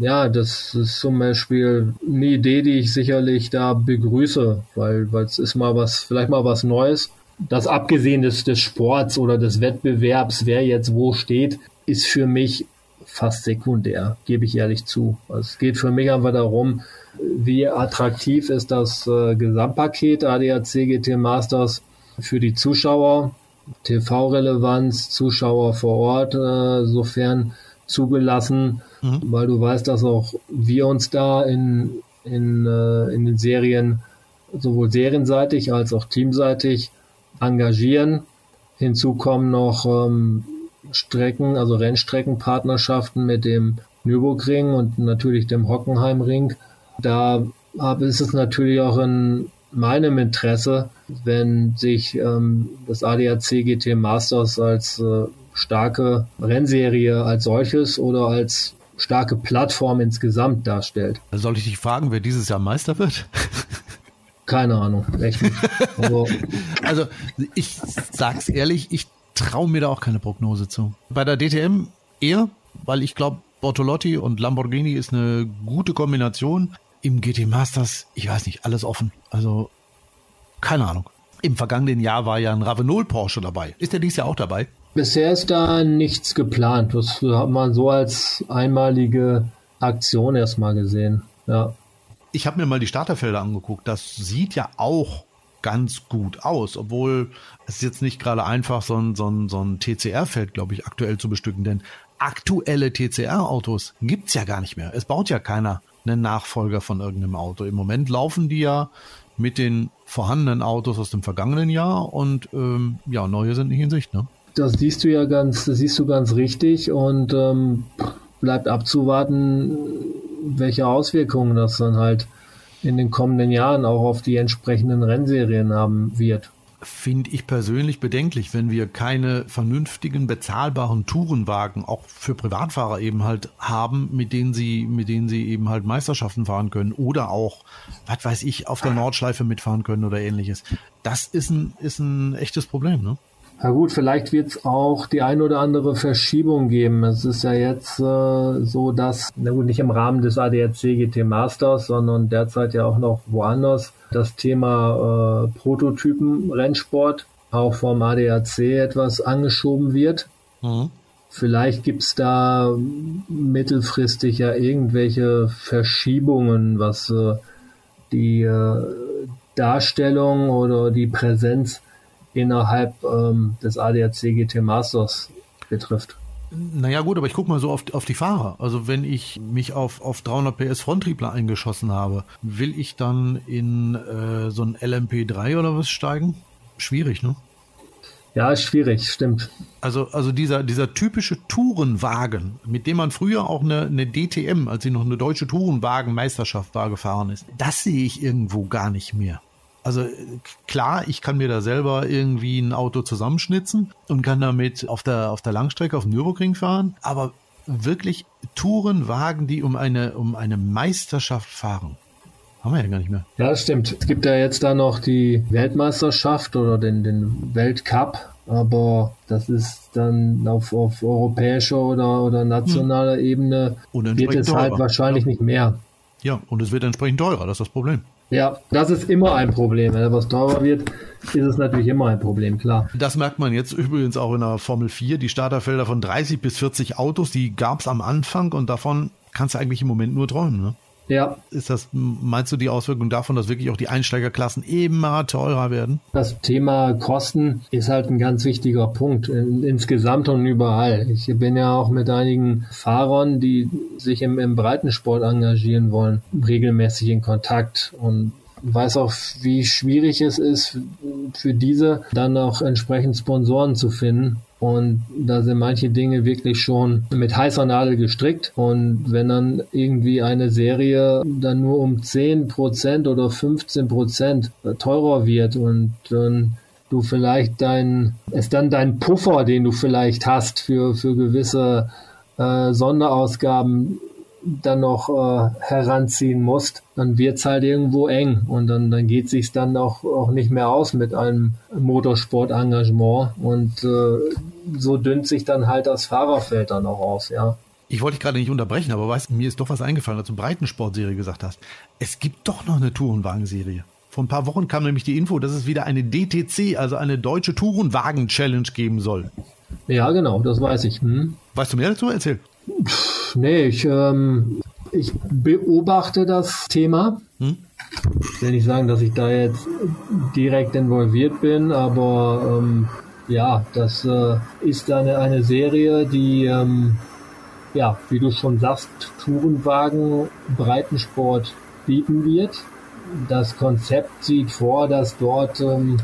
Ja, das ist zum Beispiel eine Idee, die ich sicherlich da begrüße, weil es ist mal was, vielleicht mal was Neues das abgesehen des, des Sports oder des Wettbewerbs, wer jetzt wo steht, ist für mich fast sekundär, gebe ich ehrlich zu. Es geht für mich einfach darum, wie attraktiv ist das äh, Gesamtpaket ADAC GT Masters für die Zuschauer, TV-Relevanz, Zuschauer vor Ort, äh, sofern zugelassen, mhm. weil du weißt, dass auch wir uns da in, in, äh, in den Serien sowohl serienseitig als auch teamseitig engagieren. Hinzu kommen noch ähm, Strecken, also Rennstreckenpartnerschaften mit dem Nürburgring und natürlich dem Hockenheimring. Da ist es natürlich auch in meinem Interesse, wenn sich ähm, das ADAC GT Masters als äh, starke Rennserie als solches oder als starke Plattform insgesamt darstellt. Soll ich dich fragen, wer dieses Jahr Meister wird? Keine Ahnung, echt nicht. Also, also ich sag's ehrlich, ich traue mir da auch keine Prognose zu. Bei der DTM eher, weil ich glaube, Bortolotti und Lamborghini ist eine gute Kombination. Im GT Masters, ich weiß nicht, alles offen. Also keine Ahnung. Im vergangenen Jahr war ja ein Ravenol Porsche dabei. Ist der dies Jahr auch dabei? Bisher ist da nichts geplant. Das hat man so als einmalige Aktion erstmal gesehen. Ja ich habe mir mal die Starterfelder angeguckt. Das sieht ja auch ganz gut aus, obwohl es jetzt nicht gerade einfach so ein, so ein, so ein TCR-Feld, glaube ich, aktuell zu bestücken. Denn aktuelle TCR-Autos gibt's ja gar nicht mehr. Es baut ja keiner einen Nachfolger von irgendeinem Auto. Im Moment laufen die ja mit den vorhandenen Autos aus dem vergangenen Jahr und ähm, ja, neue sind nicht in Sicht. Ne? Das siehst du ja ganz, das siehst du ganz richtig und ähm, bleibt abzuwarten, welche Auswirkungen das dann halt in den kommenden Jahren auch auf die entsprechenden Rennserien haben wird. Finde ich persönlich bedenklich, wenn wir keine vernünftigen, bezahlbaren Tourenwagen auch für Privatfahrer eben halt haben, mit denen sie, mit denen sie eben halt Meisterschaften fahren können oder auch, was weiß ich, auf der Nordschleife mitfahren können oder ähnliches. Das ist ein, ist ein echtes Problem, ne? Na gut, vielleicht wird es auch die ein oder andere Verschiebung geben. Es ist ja jetzt äh, so, dass, na gut, nicht im Rahmen des ADAC GT Masters, sondern derzeit ja auch noch woanders das Thema äh, Prototypen-Rennsport auch vom ADAC etwas angeschoben wird. Mhm. Vielleicht gibt's da mittelfristig ja irgendwelche Verschiebungen, was äh, die äh, Darstellung oder die Präsenz innerhalb ähm, des ADAC GT Masters betrifft. Naja gut, aber ich gucke mal so auf, auf die Fahrer. Also wenn ich mich auf, auf 300 PS Fronttriebler eingeschossen habe, will ich dann in äh, so ein LMP3 oder was steigen? Schwierig, ne? Ja, ist schwierig, stimmt. Also, also dieser, dieser typische Tourenwagen, mit dem man früher auch eine, eine DTM, als sie noch eine deutsche Tourenwagenmeisterschaft war, gefahren ist, das sehe ich irgendwo gar nicht mehr. Also klar, ich kann mir da selber irgendwie ein Auto zusammenschnitzen und kann damit auf der, auf der Langstrecke auf dem Nürburgring fahren, aber wirklich Tourenwagen, die um eine, um eine Meisterschaft fahren, haben wir ja gar nicht mehr. Ja, das stimmt. Es gibt ja jetzt da noch die Weltmeisterschaft oder den, den Weltcup, aber das ist dann auf, auf europäischer oder, oder nationaler hm. Ebene wird es halt wahrscheinlich ja. nicht mehr. Ja, und es wird entsprechend teurer, das ist das Problem. Ja, das ist immer ein Problem. Wenn etwas teurer wird, ist es natürlich immer ein Problem, klar. Das merkt man jetzt übrigens auch in der Formel 4. Die Starterfelder von 30 bis 40 Autos, die gab es am Anfang und davon kannst du eigentlich im Moment nur träumen. Ne? Ja. Ist das, meinst du die Auswirkung davon, dass wirklich auch die Einsteigerklassen immer teurer werden? Das Thema Kosten ist halt ein ganz wichtiger Punkt insgesamt und überall. Ich bin ja auch mit einigen Fahrern, die sich im, im Breitensport engagieren wollen, regelmäßig in Kontakt und weiß auch, wie schwierig es ist, für diese dann auch entsprechend Sponsoren zu finden. Und da sind manche Dinge wirklich schon mit heißer Nadel gestrickt. Und wenn dann irgendwie eine Serie dann nur um 10% oder 15% teurer wird und dann du vielleicht dein, es dann dein Puffer, den du vielleicht hast für, für gewisse äh, Sonderausgaben dann noch äh, heranziehen musst, dann wird's halt irgendwo eng und dann, dann geht sich's dann auch, auch nicht mehr aus mit einem Motorsport-Engagement und äh, so dünnt sich dann halt das Fahrerfeld dann auch aus, ja. Ich wollte dich gerade nicht unterbrechen, aber weißt mir ist doch was eingefallen, als du Breitensportserie gesagt hast. Es gibt doch noch eine Tourenwagen-Serie. Vor ein paar Wochen kam nämlich die Info, dass es wieder eine DTC, also eine deutsche Tourenwagen-Challenge geben soll. Ja, genau, das weiß ich. Hm. Weißt du mehr dazu? Erzähl. Nee, ich, ähm, ich beobachte das Thema. Hm? Ich will nicht sagen, dass ich da jetzt direkt involviert bin, aber ähm, ja, das äh, ist eine, eine Serie, die, ähm, ja, wie du schon sagst, Tourenwagen, Breitensport bieten wird. Das Konzept sieht vor, dass dort ähm,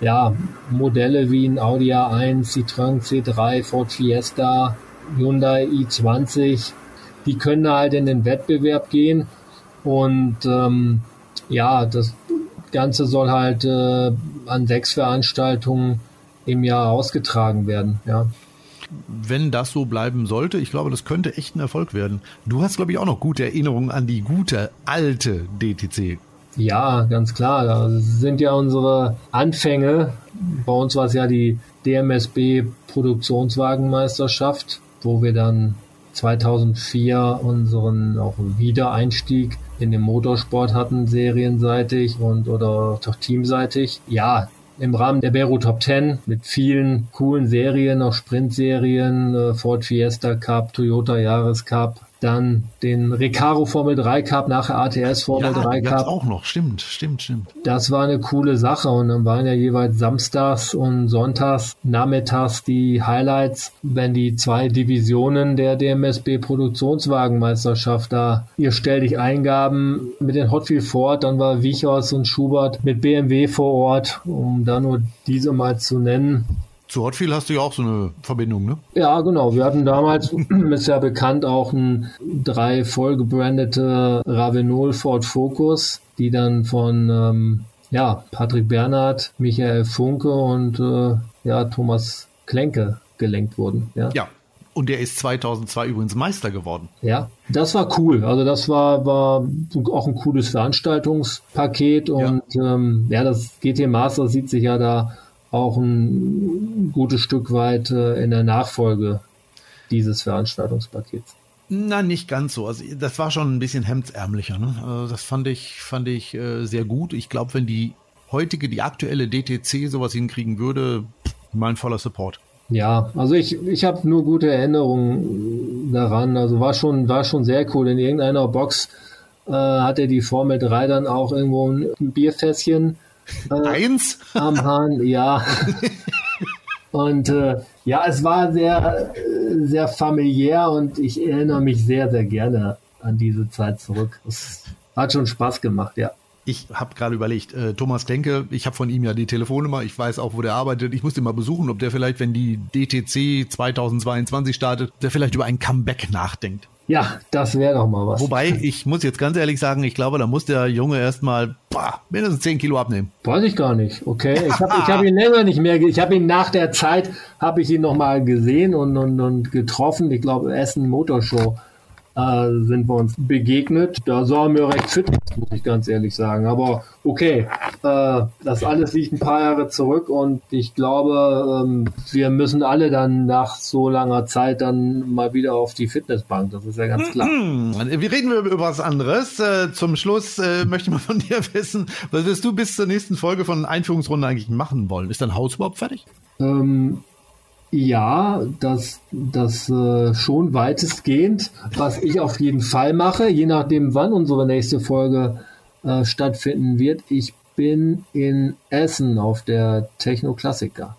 ja, Modelle wie ein Audi A1, Citroën C3, Ford Fiesta, Hyundai i20, die können halt in den Wettbewerb gehen und ähm, ja, das Ganze soll halt äh, an sechs Veranstaltungen im Jahr ausgetragen werden, ja. Wenn das so bleiben sollte, ich glaube, das könnte echt ein Erfolg werden. Du hast, glaube ich, auch noch gute Erinnerungen an die gute alte DTC. Ja, ganz klar. Das sind ja unsere Anfänge. Bei uns war es ja die DMSB Produktionswagenmeisterschaft wo wir dann 2004 unseren auch Wiedereinstieg in den Motorsport hatten, serienseitig und oder auch teamseitig. Ja, im Rahmen der Beru Top 10 mit vielen coolen Serien, auch Sprintserien, äh, Ford Fiesta Cup, Toyota Jahres Cup, dann den Recaro Formel 3 Cup, nachher ATS Formel ja, 3 Cup. auch noch, stimmt, stimmt, stimmt. Das war eine coole Sache und dann waren ja jeweils samstags und sonntags, nachmittags die Highlights, wenn die zwei Divisionen der DMSB Produktionswagenmeisterschaft da ihr Stell dich Eingaben mit den Hotfield Ford, dann war Wichers und Schubert mit BMW vor Ort, um da nur diese mal zu nennen. Zu Hotfield hast du ja auch so eine Verbindung, ne? Ja, genau. Wir hatten damals, ist ja bekannt, auch ein drei vollgebrandete Ravenol Ford Focus, die dann von ähm, ja, Patrick Bernhard, Michael Funke und äh, ja, Thomas Klenke gelenkt wurden. Ja. ja. Und der ist 2002 übrigens Meister geworden. Ja, das war cool. Also das war, war auch ein cooles Veranstaltungspaket und ja, ähm, ja das GT Master sieht sich ja da auch ein gutes Stück weit äh, in der Nachfolge dieses Veranstaltungspakets. Na, nicht ganz so. Also das war schon ein bisschen hemdsärmlicher. Ne? Also das fand ich, fand ich äh, sehr gut. Ich glaube, wenn die heutige, die aktuelle DTC sowas hinkriegen würde, mein voller Support. Ja, also ich, ich habe nur gute Erinnerungen daran. Also war schon, war schon sehr cool. In irgendeiner Box äh, hatte die Formel 3 dann auch irgendwo ein Bierfässchen äh, Eins? Am Hahn, ja. Und äh, ja, es war sehr, sehr familiär und ich erinnere mich sehr, sehr gerne an diese Zeit zurück. Es hat schon Spaß gemacht, ja. Ich habe gerade überlegt, äh, Thomas Klenke, ich habe von ihm ja die Telefonnummer, ich weiß auch, wo der arbeitet. Ich muss den mal besuchen, ob der vielleicht, wenn die DTC 2022 startet, der vielleicht über ein Comeback nachdenkt. Ja, das wäre doch mal was. Wobei, ich muss jetzt ganz ehrlich sagen, ich glaube, da muss der Junge erstmal mindestens 10 Kilo abnehmen. Weiß ich gar nicht. Okay, ich habe hab ihn länger nicht mehr, ich habe ihn nach der Zeit, habe ich ihn nochmal gesehen und, und, und getroffen. Ich glaube, Essen Motorshow äh, sind wir uns begegnet. Da sah er mir recht fit, muss ich ganz ehrlich sagen. Aber okay, äh, das alles liegt ein paar Jahre zurück und ich glaube, ähm, wir müssen alle dann nach so langer Zeit dann mal wieder auf die Fitnessbank. Das ist ja ganz klar. Mhm. Wir reden über was anderes. Äh, zum Schluss äh, möchte ich mal von dir wissen, was wirst du bis zur nächsten Folge von Einführungsrunde eigentlich machen wollen? Ist dein Haus überhaupt fertig? Ähm, ja, das, das äh, schon weitestgehend. Was ich auf jeden Fall mache, je nachdem, wann unsere nächste Folge äh, stattfinden wird. Ich bin in Essen auf der Techno-Klassiker.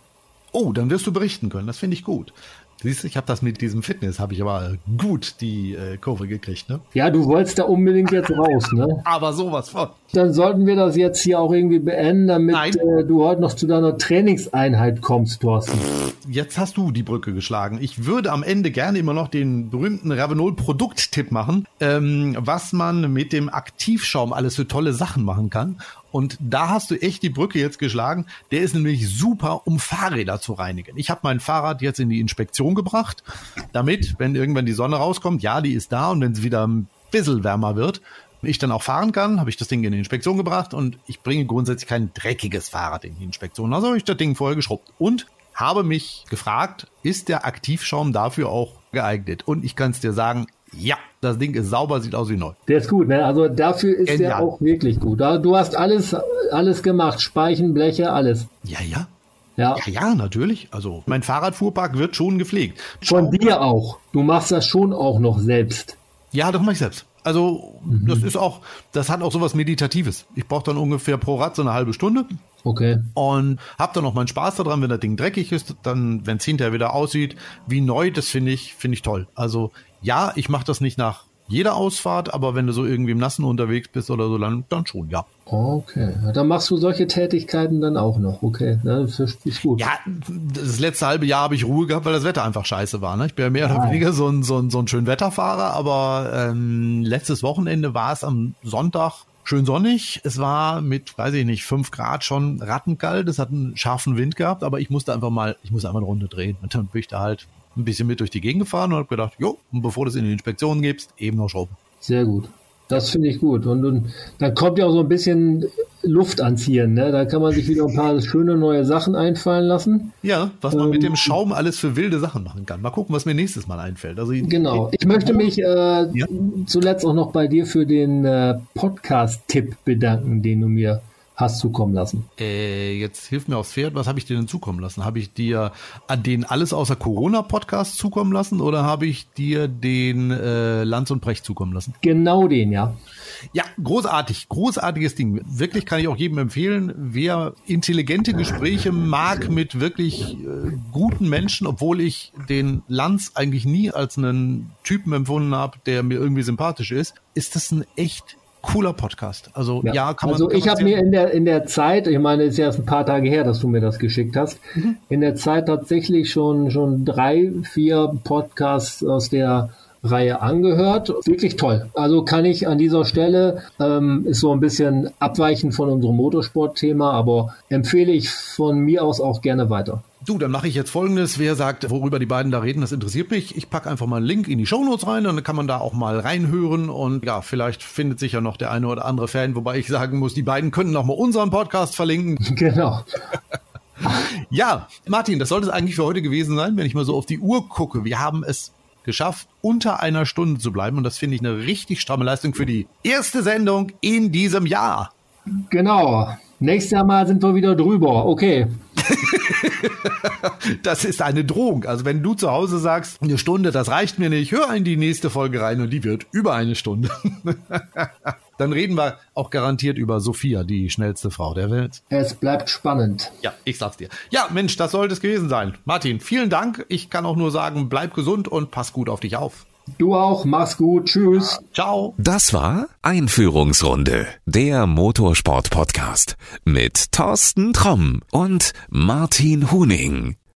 Oh, dann wirst du berichten können. Das finde ich gut. Siehst du, ich habe das mit diesem Fitness, habe ich aber gut die äh, Kurve gekriegt, ne? Ja, du wolltest da unbedingt jetzt raus, ne? aber sowas von. Dann sollten wir das jetzt hier auch irgendwie beenden, damit äh, du heute noch zu deiner Trainingseinheit kommst, Thorsten. Jetzt hast du die Brücke geschlagen. Ich würde am Ende gerne immer noch den berühmten Ravenol-Produkttipp machen, ähm, was man mit dem Aktivschaum alles für tolle Sachen machen kann. Und da hast du echt die Brücke jetzt geschlagen. Der ist nämlich super, um Fahrräder zu reinigen. Ich habe mein Fahrrad jetzt in die Inspektion gebracht, damit, wenn irgendwann die Sonne rauskommt, ja, die ist da und wenn es wieder ein bisschen wärmer wird, ich dann auch fahren kann, habe ich das Ding in die Inspektion gebracht und ich bringe grundsätzlich kein dreckiges Fahrrad in die Inspektion. Also habe ich das Ding vorher geschrubbt und habe mich gefragt, ist der Aktivschaum dafür auch geeignet? Und ich kann es dir sagen, ja, das Ding ist sauber, sieht aus wie neu. Der ist gut, ne? Also dafür ist Genial. der auch wirklich gut. Du hast alles, alles gemacht. Speichen, Bleche, alles. Ja, ja. Ja. ja, ja, natürlich. Also mein Fahrradfuhrpark wird schon gepflegt. Von dir auch. Du machst das schon auch noch selbst. Ja, das mache ich selbst. Also mhm. das ist auch, das hat auch sowas Meditatives. Ich brauche dann ungefähr pro Rad so eine halbe Stunde. Okay. Und hab dann noch meinen Spaß daran, wenn das Ding dreckig ist, dann, wenn es hinterher wieder aussieht wie neu, das finde ich, finde ich toll. Also ja, ich mache das nicht nach jeder Ausfahrt, aber wenn du so irgendwie im Nassen unterwegs bist oder so, dann, dann schon, ja. Okay, dann machst du solche Tätigkeiten dann auch noch, okay, das ist gut. Ja, das letzte halbe Jahr habe ich Ruhe gehabt, weil das Wetter einfach scheiße war. Ne? Ich bin ja mehr oder weniger so ein, so ein, so ein schön Wetterfahrer, aber ähm, letztes Wochenende war es am Sonntag schön sonnig. Es war mit, weiß ich nicht, fünf Grad schon rattenkalt. Es hat einen scharfen Wind gehabt, aber ich musste einfach mal, ich musste einfach eine Runde drehen. Und dann bin ich da halt ein bisschen mit durch die Gegend gefahren und habe gedacht, jo, und bevor du es in die Inspektion gibst, eben noch schrauben. Sehr gut. Das finde ich gut. Und, und dann kommt ja auch so ein bisschen Luft anziehen. Ne? Da kann man sich wieder ein paar schöne neue Sachen einfallen lassen. Ja, was man ähm, mit dem Schaum alles für wilde Sachen machen kann. Mal gucken, was mir nächstes Mal einfällt. Also genau. Ich möchte mich äh, ja? zuletzt auch noch bei dir für den äh, Podcast-Tipp bedanken, den du mir hast zukommen lassen? Äh, jetzt hilf mir aufs Pferd, was habe ich dir denn zukommen lassen? Habe ich dir an den alles außer Corona-Podcast zukommen lassen oder habe ich dir den äh, Lanz und Brecht zukommen lassen? Genau den, ja. Ja, großartig, großartiges Ding. Wirklich kann ich auch jedem empfehlen, wer intelligente Gespräche mag mit wirklich äh, guten Menschen, obwohl ich den Lanz eigentlich nie als einen Typen empfunden habe, der mir irgendwie sympathisch ist, ist das ein echt cooler Podcast. Also ja, ja kann man. Also ich habe mir in der in der Zeit, ich meine, es ist ja erst ein paar Tage her, dass du mir das geschickt hast, mhm. in der Zeit tatsächlich schon schon drei, vier Podcasts aus der Reihe angehört. Wirklich toll. Also kann ich an dieser Stelle, ähm, ist so ein bisschen abweichend von unserem Motorsport-Thema, aber empfehle ich von mir aus auch gerne weiter. Du, dann mache ich jetzt folgendes. Wer sagt, worüber die beiden da reden, das interessiert mich. Ich packe einfach mal einen Link in die Shownotes rein, dann kann man da auch mal reinhören und ja, vielleicht findet sich ja noch der eine oder andere Fan, wobei ich sagen muss, die beiden können noch mal unseren Podcast verlinken. Genau. ja, Martin, das sollte es eigentlich für heute gewesen sein, wenn ich mal so auf die Uhr gucke. Wir haben es geschafft, unter einer Stunde zu bleiben und das finde ich eine richtig stramme Leistung für die erste Sendung in diesem Jahr. Genau. Nächstes Jahr mal sind wir wieder drüber. Okay. das ist eine Drohung. Also wenn du zu Hause sagst, eine Stunde, das reicht mir nicht, hör in die nächste Folge rein und die wird über eine Stunde. Dann reden wir auch garantiert über Sophia, die schnellste Frau der Welt. Es bleibt spannend. Ja, ich sag's dir. Ja, Mensch, das sollte es gewesen sein. Martin, vielen Dank. Ich kann auch nur sagen, bleib gesund und pass gut auf dich auf. Du auch, mach's gut, tschüss. Ciao. Das war Einführungsrunde, der Motorsport-Podcast mit Thorsten Tromm und Martin Huning.